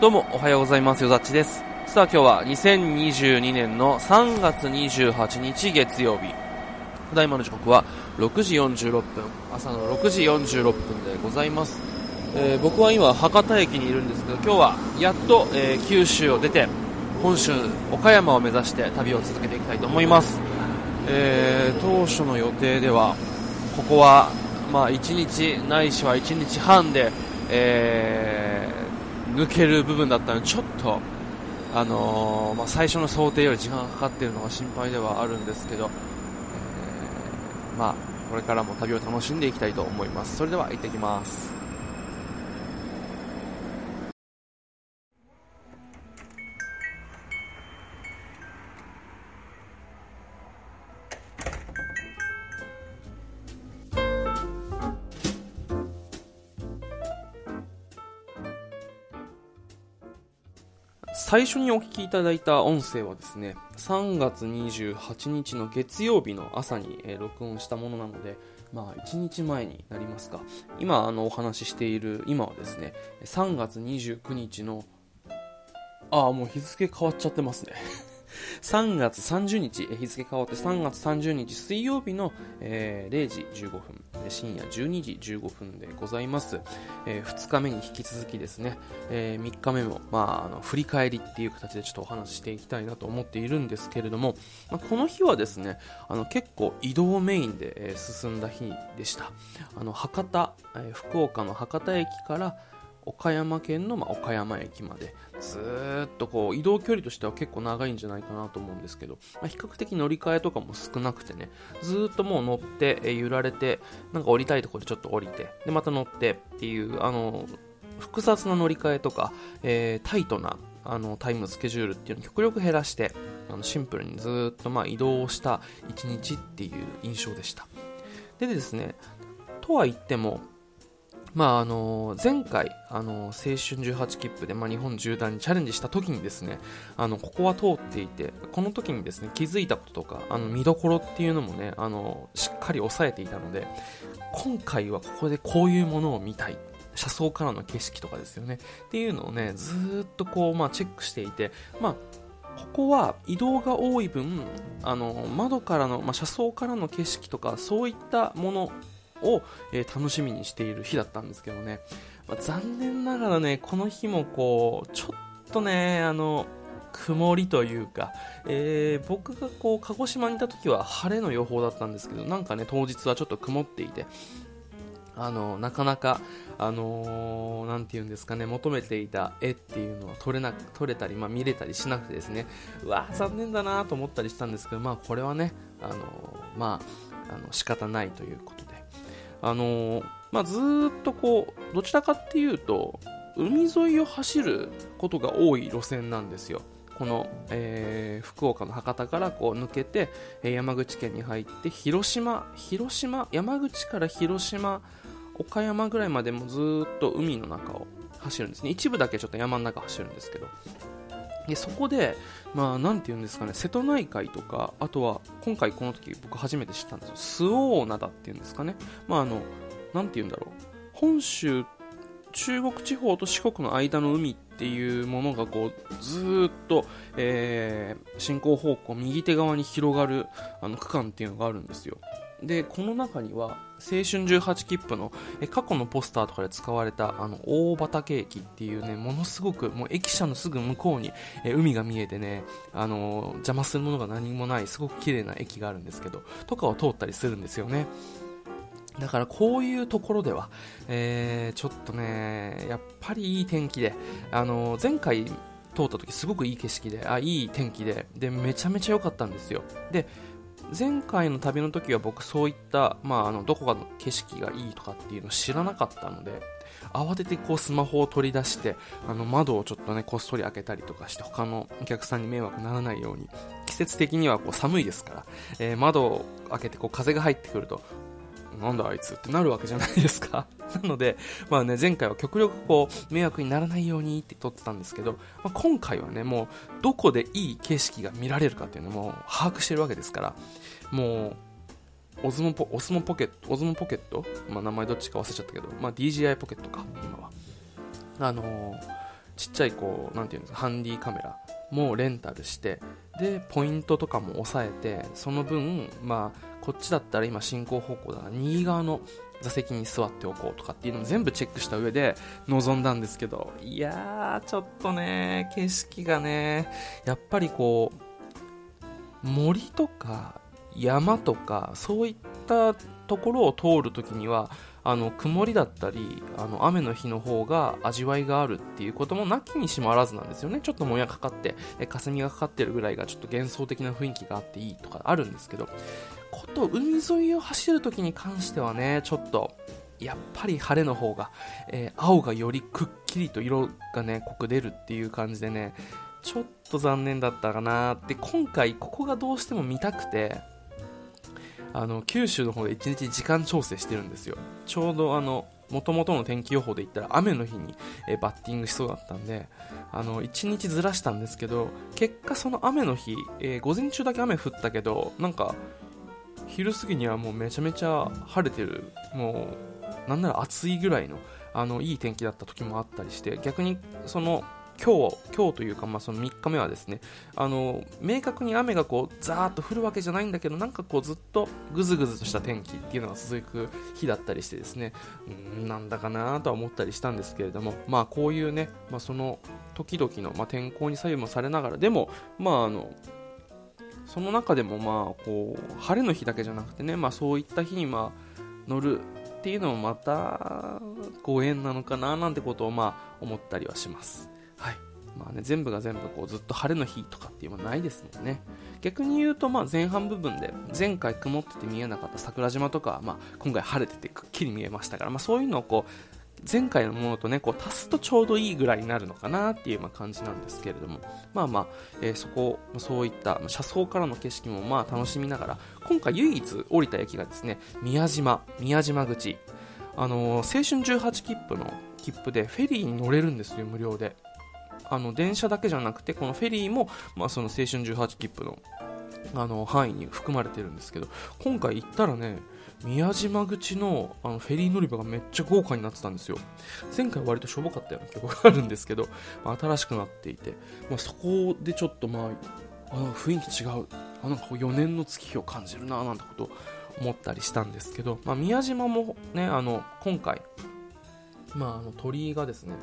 どうもおはようございます。よざっちです。さあ今日は2022年の3月28日月曜日。ただいまの時刻は6時46分。朝の6時46分でございます、えー僕は今博多駅にいるんですけど今日はやっと、えー九州を出て本州岡山を目指して旅を続けていきたいと思います、えー当初の予定ではここはまあ1日ないしは1日半で、えー抜ける部分だったのでちょっと、あのーまあ、最初の想定より時間がかかっているのが心配ではあるんですけど、えーまあ、これからも旅を楽しんでいきたいと思います。それでは行ってきます。最初にお聞きいただいた音声はですね3月28日の月曜日の朝に、え録音したものなのでまあ1日前になりますか。今あのお話ししている今はですね3月29日のああもう日付変わっちゃってますね。3月30日日付変わって3月30日水曜日の、えー0時15分深夜12時15分でございます、え2日目に引き続きですね、え3日目も、まあ、あの振り返りっていう形でちょっとお話ししていきたいなと思っているんですけれども、まあこの日はですねあの結構移動メインで、え進んだ日でした。あの博多、えー福岡の博多駅から岡山県の、ま、岡山駅までずっとこう移動距離としては結構長いんじゃないかなと思うんですけど、まあ、比較的乗り換えとかも少なくてねずっともう乗って、え揺られてなんか降りたいところでちょっと降りてでまた乗ってっていうあの複雑な乗り換えとか、えータイトなあのタイムスケジュールっていうのを極力減らしてあのシンプルにずっとま移動した一日っていう印象でした。でですねとは言ってもまああの前回、あの青春18切符で、まあ、日本縦断にチャレンジした時にですねあのここは通っていてこの時にですね気づいたこととかあの見どころっていうのもねあのしっかり押さえていたので今回はここでこういうものを見たい。車窓からの景色とかですよね。っていうのをねずっとこう、まあ、チェックしていて、まあ、ここは移動が多い分あの窓からの、まあ、車窓からの景色とかそういったものを、えー楽しみにしている日だったんですけどね、まあ残念ながらねこの日もこうちょっとねあの曇りというか、えー僕がこう鹿児島にいた時は晴れの予報だったんですけどなんかね当日はちょっと曇っていてあのなかなか、あのーなんていうんですかね、求めていた絵っていうのは撮れなく撮れたり、まあ、見れたりしなくてですね、うわ残念だなと思ったりしたんですけど、まあ、これはね、あのーまあ、あの仕方ないということ、あのまあ、ずっとこう、どちらかっていうと、海沿いを走ることが多い路線なんですよ。この、えー福岡の博多からこう抜けて、えー山口県に入って広島広島山口から広島岡山ぐらいまでもずっと海の中を走るんですね一部だけちょっと山の中走るんですけどでそこで、まあ、なんていうんですかね瀬戸内海とかあとは今回この時僕初めて知ったんですよ。周防灘っていうんですかね。まああのなんていうんだろう。本州中国地方と四国の間の海っていうものがこうずっと、えー進行方向右手側に広がるあの区間っていうのがあるんですよ。でこの中には青春18切符のえ過去のポスターとかで使われたあの大畑駅っていうねものすごくもう駅舎のすぐ向こうにえ海が見えてねあの邪魔するものが何もないすごく綺麗な駅があるんですけどとかを通ったりするんですよねだからこういうところでは、えーちょっとね、やっぱりいい天気で、あの前回通った時すごくいい景色で、あ、いい天気で、で、めちゃめちゃ良かったんですよ。で、前回の旅の時は僕そういった、まあ、あの、どこかの景色がいいとかっていうのを知らなかったので、慌ててこうスマホを取り出して、あの窓をちょっとね、こっそり開けたりとかして他のお客さんに迷惑ならないように、季節的にはこう寒いですから、えー窓を開けてこう風が入ってくると、なんだあいつってなるわけじゃないですか。なので、まあね、前回は極力こう、迷惑にならないようにって撮ってたんですけど、まあ、今回はね、もう、どこでいい景色が見られるかっていうのも把握してるわけですから、もう、オズモポオスモポケット、オズモポケット、まあ、名前どっちか忘れちゃったけど、まあ、DJI ポケットか、今は。あのーちっちゃいこうなんていうんですかハンディカメラもレンタルしてでポイントとかも抑えてその分まあこっちだったら今進行方向だから右側の座席に座っておこうとかっていうのも全部チェックした上で臨んだんですけどいやーちょっとね景色がねやっぱりこう森とか山とかそういったところを通るときにはあの曇りだったりあの雨の日の方が味わいがあるっていうこともなきにしもあらずなんですよね。ちょっともやかかってえ霞がかかってるぐらいがちょっと幻想的な雰囲気があっていいとかあるんですけどと海沿いを走るときに関してはねちょっとやっぱり晴れの方が、えー、青がよりくっきりと色がね濃く出るっていう感じでねちょっと残念だったかなって今回ここがどうしても見たくてあの九州の方で1日時間調整してるんですよ。ちょうどあの元々の天気予報で言ったら雨の日に、えバッティングしそうだったんであの1日ずらしたんですけど結果その雨の日、えー、午前中だけ雨降ったけどなんか昼過ぎにはもうめちゃめちゃ晴れてる。もうなんなら暑いぐらいのあのいい天気だった時もあったりして逆にその今日、今日というか、まあ、その3日目はですね、あの、明確に雨がこう、ザーッと降るわけじゃないんだけど、なんかこう、ずっとぐずぐずとした天気っていうのが続く日だったりしてですね、うん、なんだかなとは思ったりしたんですけれども、まあ、こういうね、まあ、その、時々の、まあ、天候に左右もされながら、でも、まあ、あの、その中でも、まあ、こう、晴れの日だけじゃなくてね、まあ、そういった日に、まあ、乗るっていうのもまたご縁なのかななんてことをまあ思ったりはします。はいまあね、全部が全部こうずっと晴れの日とかっていうのはないですもんね逆に言うとまあ前半部分で前回曇ってて見えなかった桜島とかはまあ今回晴れててくっきり見えましたから、まあ、そういうのをこう前回のものとねこう足すとちょうどいいぐらいになるのかなっていうま感じなんですけれども。まあまあ、えー、そこそういった車窓からの景色もまあ楽しみながら今回唯一降りた駅がですね宮島宮島口。あのー、青春18切符の切符でフェリーに乗れるんですよ無料で。あの電車だけじゃなくてこのフェリーも、まあ、その青春18切符のあの範囲に含まれてるんですけど今回行ったらね宮島口のあのフェリー乗り場がめっちゃ豪華になってたんですよ。前回割としょぼかったような記憶があるんですけど、まあ、新しくなっていて、まあ、そこでちょっとまああ雰囲気違う。あなんか4年の月日を感じるななんてこと思ったりしたんですけど、まあ、宮島もねあの今回、まあ、あの鳥居がですね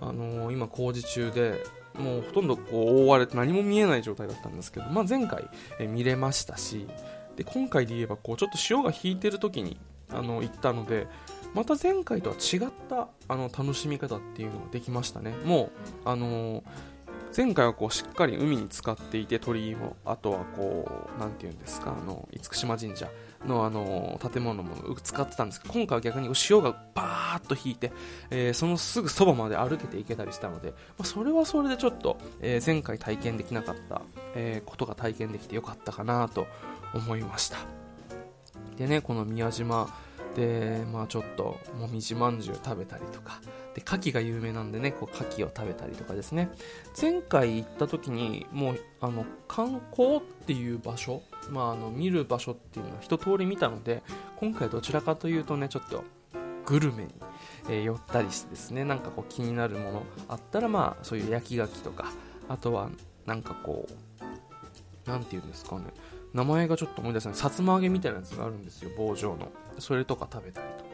あのー、今工事中でもうほとんどこう覆われて何も見えない状態だったんですけど、まあ、前回、え見れましたしで今回で言えばこうちょっと潮が引いてる時にあの行ったのでまた前回とは違ったあの楽しみ方っていうのができましたね。もうあのー、前回はこうしっかり海に浸かっていて鳥居もあとはこう何て言うんですかあの厳島神社の、あの建物も使ってたんですけど今回は逆に潮がバーッと引いて、えー、そのすぐそばまで歩けていけたりしたので、まあ、それはそれでちょっと、えー、前回体験できなかった、えー、ことが体験できてよかったかなと思いました。でねこの宮島でまあちょっともみじまんじゅう食べたりとか。で牡蠣が有名なんでねこう牡蠣を食べたりとかですね。前回行った時にもうあの観光っていう場所まあ、あの見る場所っていうのは一通り見たので今回どちらかというとねちょっとグルメに、え、寄ったりしてですねなんかこう気になるものあったらまあそういう焼き牡蠣とかあとはなんかこうなんていうんですかね。名前がちょっと思い出せない。さつま揚げみたいなやつがあるんですよ。棒状の。それとか食べたりとか。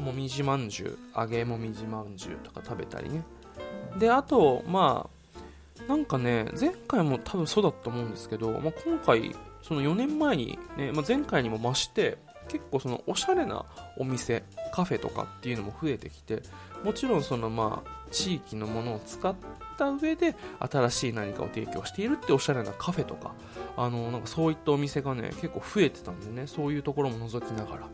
もみじまんじゅう揚げもみじまんじゅうとか食べたりね。であとまあなんかね前回も多分そうだと思うんですけど、まあ、今回その4年前に、ねまあ、前回にも増して結構そのおしゃれなお店カフェとかっていうのも増えてきてもちろんそのまあ地域のものを使った上で新しい何かを提供しているっておしゃれなカフェとかあのなんかそういったお店がね結構増えてたんでねそういうところも覗きながら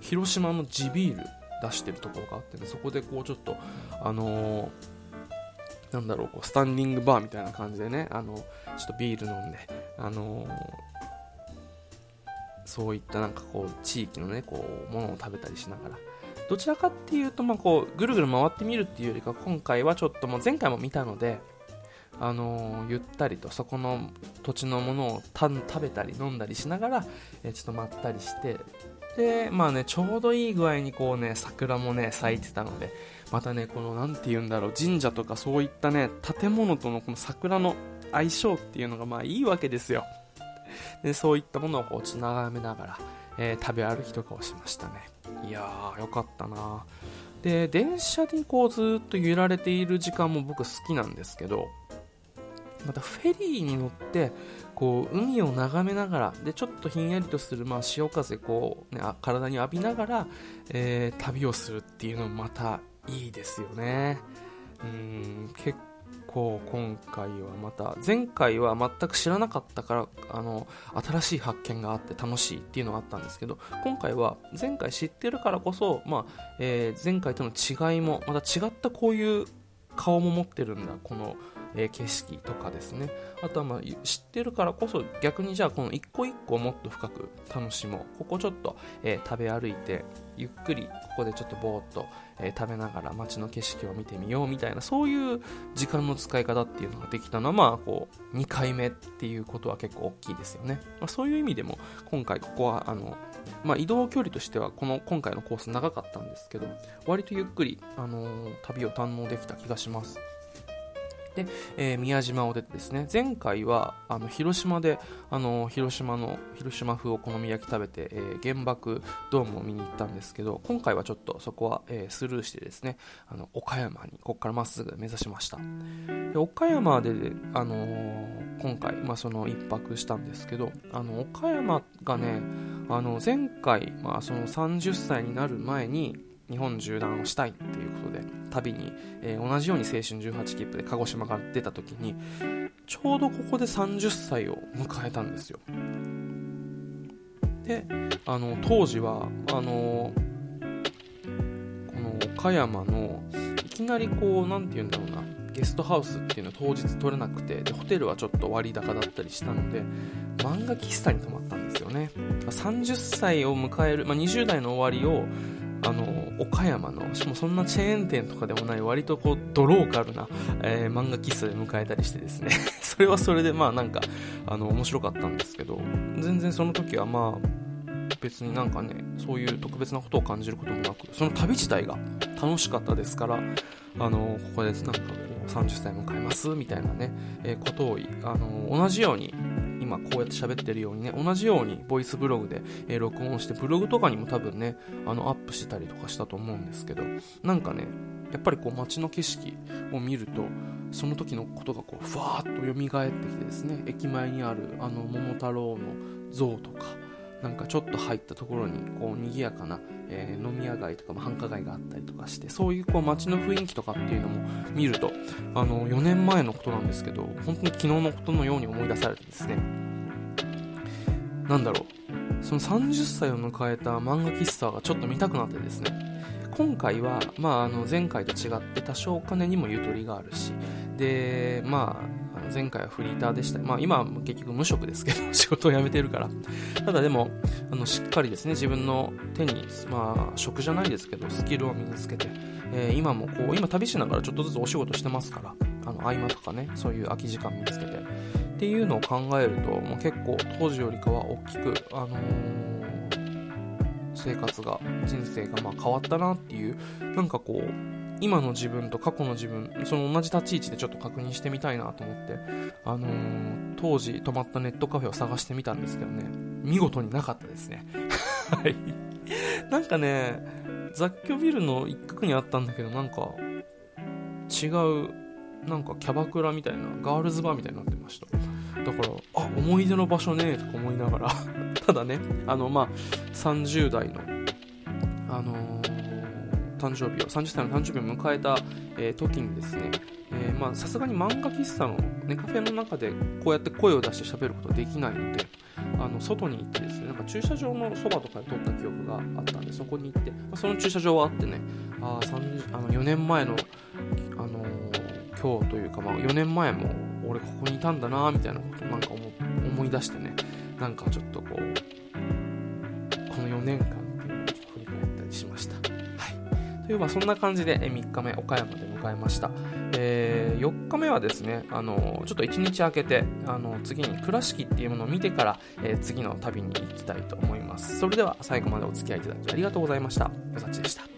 広島の地ビール出してるところがあって、ね、そこでこうちょっとあのーなんだろう、こうスタンディングバーみたいな感じでね、あの、ちょっとビール飲んで、あのー、そういったなんかこう地域のねこうものを食べたりしながらどちらかっていうとまあこうぐるぐる回ってみるっていうよりか今回はちょっともう前回も見たのであのー、ゆったりとそこの土地のものを食べたり飲んだりしながら、えー、ちょっとまったりしてで、まあね、ちょうどいい具合にこうね、桜もね、咲いてたので、またね、この、なんて言うんだろう、神社とかそういったね、建物とのこの桜の相性っていうのがまあいいわけですよ。で、そういったものをこう、ち眺めながら、えー、食べ歩きとかをしましたね。いやー、よかったな。で、電車にこうずっと揺られている時間も僕好きなんですけど、またフェリーに乗ってこう海を眺めながらでちょっとひんやりとする、まあ、潮風こう、ね、あ体に浴びながら、えー、旅をするっていうのもまたいいですよね。うん結構今回はまた前回は全く知らなかったからあの新しい発見があって楽しいっていうのがあったんですけど今回は前回知ってるからこそ、まあえー、前回との違いもまた違ったこういう顔も持ってるんだこのえー、景色とかですね。あとはまあ知ってるからこそ逆にじゃあこの一個一個もっと深く楽しもう。ここちょっと、えー、食べ歩いてゆっくりここでちょっとぼーっと、えー、食べながら街の景色を見てみようみたいなそういう時間の使い方っていうのができたのはまあこう2回目っていうことは結構大きいですよね、まあ、そういう意味でも今回ここはあのまあ、移動距離としてはこの今回のコース長かったんですけど割とゆっくり、あのー、旅を堪能できた気がします。で、えー、宮島を出てですね、前回は、あの、広島で、あの、広島の、広島風お好み焼き食べて、えー、原爆ドームを見に行ったんですけど、今回はちょっとそこは、えー、スルーしてですね、あの、岡山に、ここからまっすぐ目指しました。で岡山で、あのー、今回、まあ、その一泊したんですけど、あの、岡山がね、あの、前回、まあ、その30歳になる前に、日本縦断をしたいっていうことで旅に、えー、同じように青春18切符で鹿児島から出た時にちょうどここで30歳を迎えたんですよ。であの当時はあのこの岡山のいきなりこう何て言うんだろうなゲストハウスっていうのは当日取れなくてでホテルはちょっと割高だったりしたので漫画喫茶に泊まったんですよね。30歳を迎える、まあ、20代の終わりをあの岡山のしかもそんなチェーン店とかでもない割とこうドローカルな、えー、漫画喫茶で迎えたりしてですね。それはそれでまあなんかあの面白かったんですけど全然その時はまあ別になんかねそういう特別なことを感じることもなくその旅自体が楽しかったですからあのここでなんかこう30歳迎えますみたいなね、えー、ことをあの同じように今こうやって喋ってるようにね、同じようにボイスブログで、えー、録音して、ブログとかにも多分ね、あの、アップしてたりとかしたと思うんですけど、なんかね、やっぱりこう街の景色を見ると、その時のことがこう、ふわーっと蘇ってきてですね、駅前にあるあの桃太郎の像とか、なんかちょっと入ったところにこう賑やかな、えー、飲み屋街とか、繁華街があったりとかしてそういうこう街の雰囲気とかっていうのも見るとあの4年前のことなんですけど本当に昨日のことのように思い出されてですね。なんだろう。その30歳を迎えた漫画喫茶がちょっと見たくなってですね。今回は、まあ、あの前回と違って多少お金にもゆとりがあるしでまあ前回はフリーターでした。まあ今は結局無職ですけど、仕事を辞めてるから。ただでも、あの、しっかりですね、自分の手に、まあ、職じゃないですけど、スキルを身につけて、えー、今もこう、今旅しながらちょっとずつお仕事してますから、あの、合間とかね、そういう空き時間見つけて、っていうのを考えると、もう結構当時よりかは大きく、あのー、生活が、人生がまあ変わったなっていう、なんかこう、今の自分と過去の自分、その同じ立ち位置でちょっと確認してみたいなと思って、あのー、当時泊まったネットカフェを探してみたんですけどね、見事になかったですね。はい。なんかね、雑居ビルの一角にあったんだけど、なんか、違う、なんかキャバクラみたいな、ガールズバーみたいになってました。だから、あ、思い出の場所ねとか思いながら ただね、あの、まあ、30代の、あのー誕生日を、30歳の誕生日を迎えた、えー、時にですね、さすがに漫画喫茶のネカフェの中でこうやって声を出して喋ることはできないので、あの外に行ってですね、なんか駐車場のそばとかで撮った記憶があったんで、そこに行って、まあ、その駐車場はあってね、ああの4年前の、あのー、今日というか、まあ、4年前も俺ここにいたんだなみたいなことなんか思い出してね、なんかちょっとこう、この4年間っていうのを振り返ったりしました。というまあそんな感じで3日目岡山で迎えました、えー、4日目はですねあのちょっと1日空けてあの次に倉敷っていうものを見てから、えー、次の旅に行きたいと思います。それでは最後までお付き合いいただきありがとうございました。よさちでした。